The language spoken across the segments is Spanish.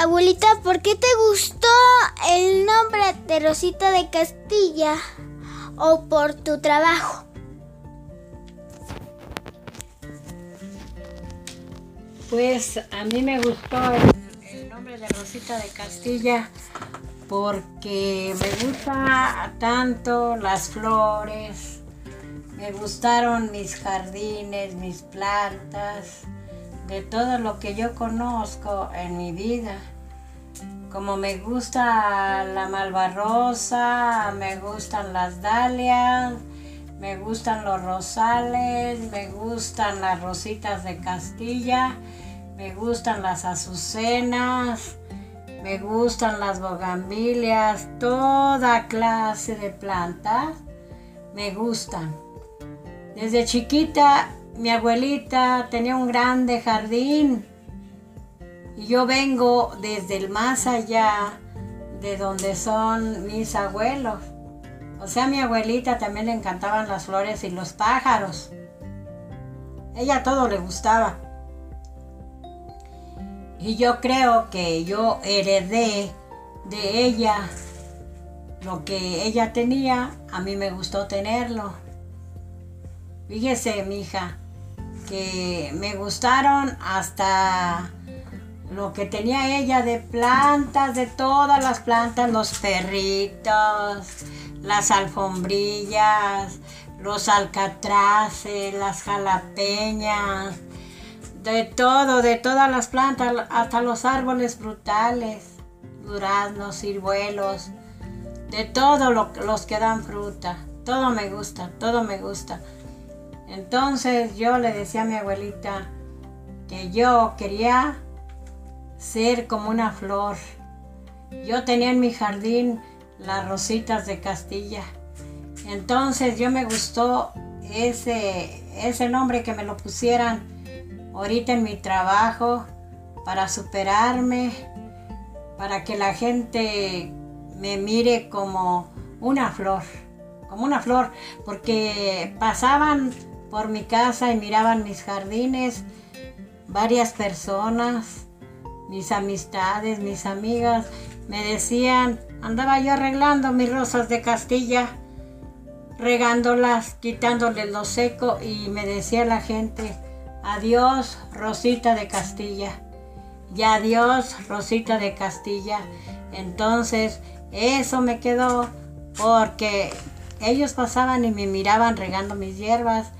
Abuelita, ¿por qué te gustó el nombre de Rosita de Castilla? ¿O por tu trabajo? Pues a mí me gustó el, nombre de Rosita de Castilla porque me gusta tanto las flores, me gustaron mis jardines, mis plantas, de todo lo que yo conozco en mi vida. Como me gusta la malvarrosa, me gustan las dalias, me gustan los rosales, me gustan las rositas de Castilla, me gustan las azucenas, me gustan las bogambilias, toda clase de plantas me gustan. Desde chiquita mi abuelita tenía un grande jardín yo vengo desde el más allá de donde son mis abuelos. O sea, a mi abuelita también le encantaban las flores y los pájaros. Ella todo le gustaba. Y yo creo que yo heredé de ella lo que ella tenía, a mí me gustó tenerlo. Fíjese, mija, que me gustaron hasta lo que tenía ella de plantas, de todas las plantas, los perritos, las alfombrillas, los alcatraces, las jalapeñas, de todo, de todas las plantas, hasta los árboles frutales, duraznos, ciruelos, de todos los que dan fruta. Todo me gusta, todo me gusta. Entonces yo le decía a mi abuelita que yo quería ser como una flor. Yo tenía en mi jardín las rositas de Castilla. Entonces yo me gustó ese, ese nombre que me lo pusieran ahorita en mi trabajo para superarme, para que la gente me mire como una flor, como una flor, porque pasaban por mi casa y miraban mis jardines varias personas, mis amistades, mis amigas, me decían, andaba yo arreglando mis rosas de Castilla, regándolas, quitándoles lo seco y me decía la gente, Adiós, Rosita de Castilla. Y adiós, Rosita de Castilla. Entonces, eso me quedó porque ellos pasaban y me miraban regando mis hierbas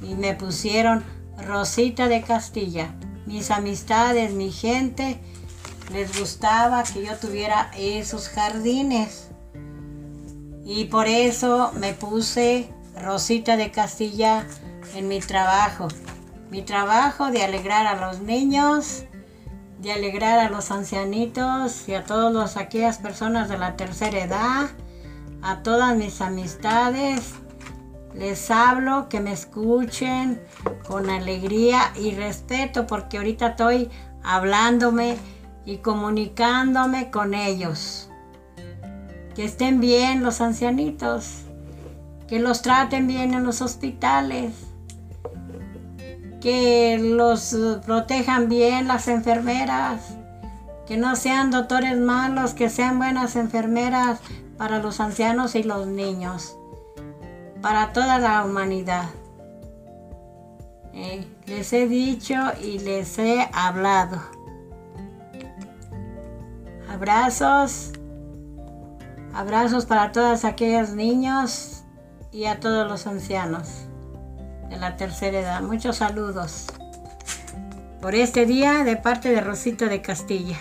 y me pusieron Rosita de Castilla. Mis amistades, mi gente, les gustaba que yo tuviera esos jardines. Y por eso me puse Rosita de Castilla en mi trabajo mi trabajo de alegrar a los niños, de alegrar a los ancianitos y a todas aquellas personas de la tercera edad, a todas mis amistades. Les hablo que me escuchen con alegría y respeto porque ahorita estoy hablándome y comunicándome con ellos. Que estén bien los ancianitos, que los traten bien en los hospitales que los protejan bien las enfermeras, que no sean doctores malos, que sean buenas enfermeras para los ancianos y los niños, para toda la humanidad. Eh, les he dicho y les he hablado. Abrazos, abrazos para todos aquellos niños y a todos los ancianos de la tercera edad. Muchos saludos por este día de parte de Rosita de Castilla.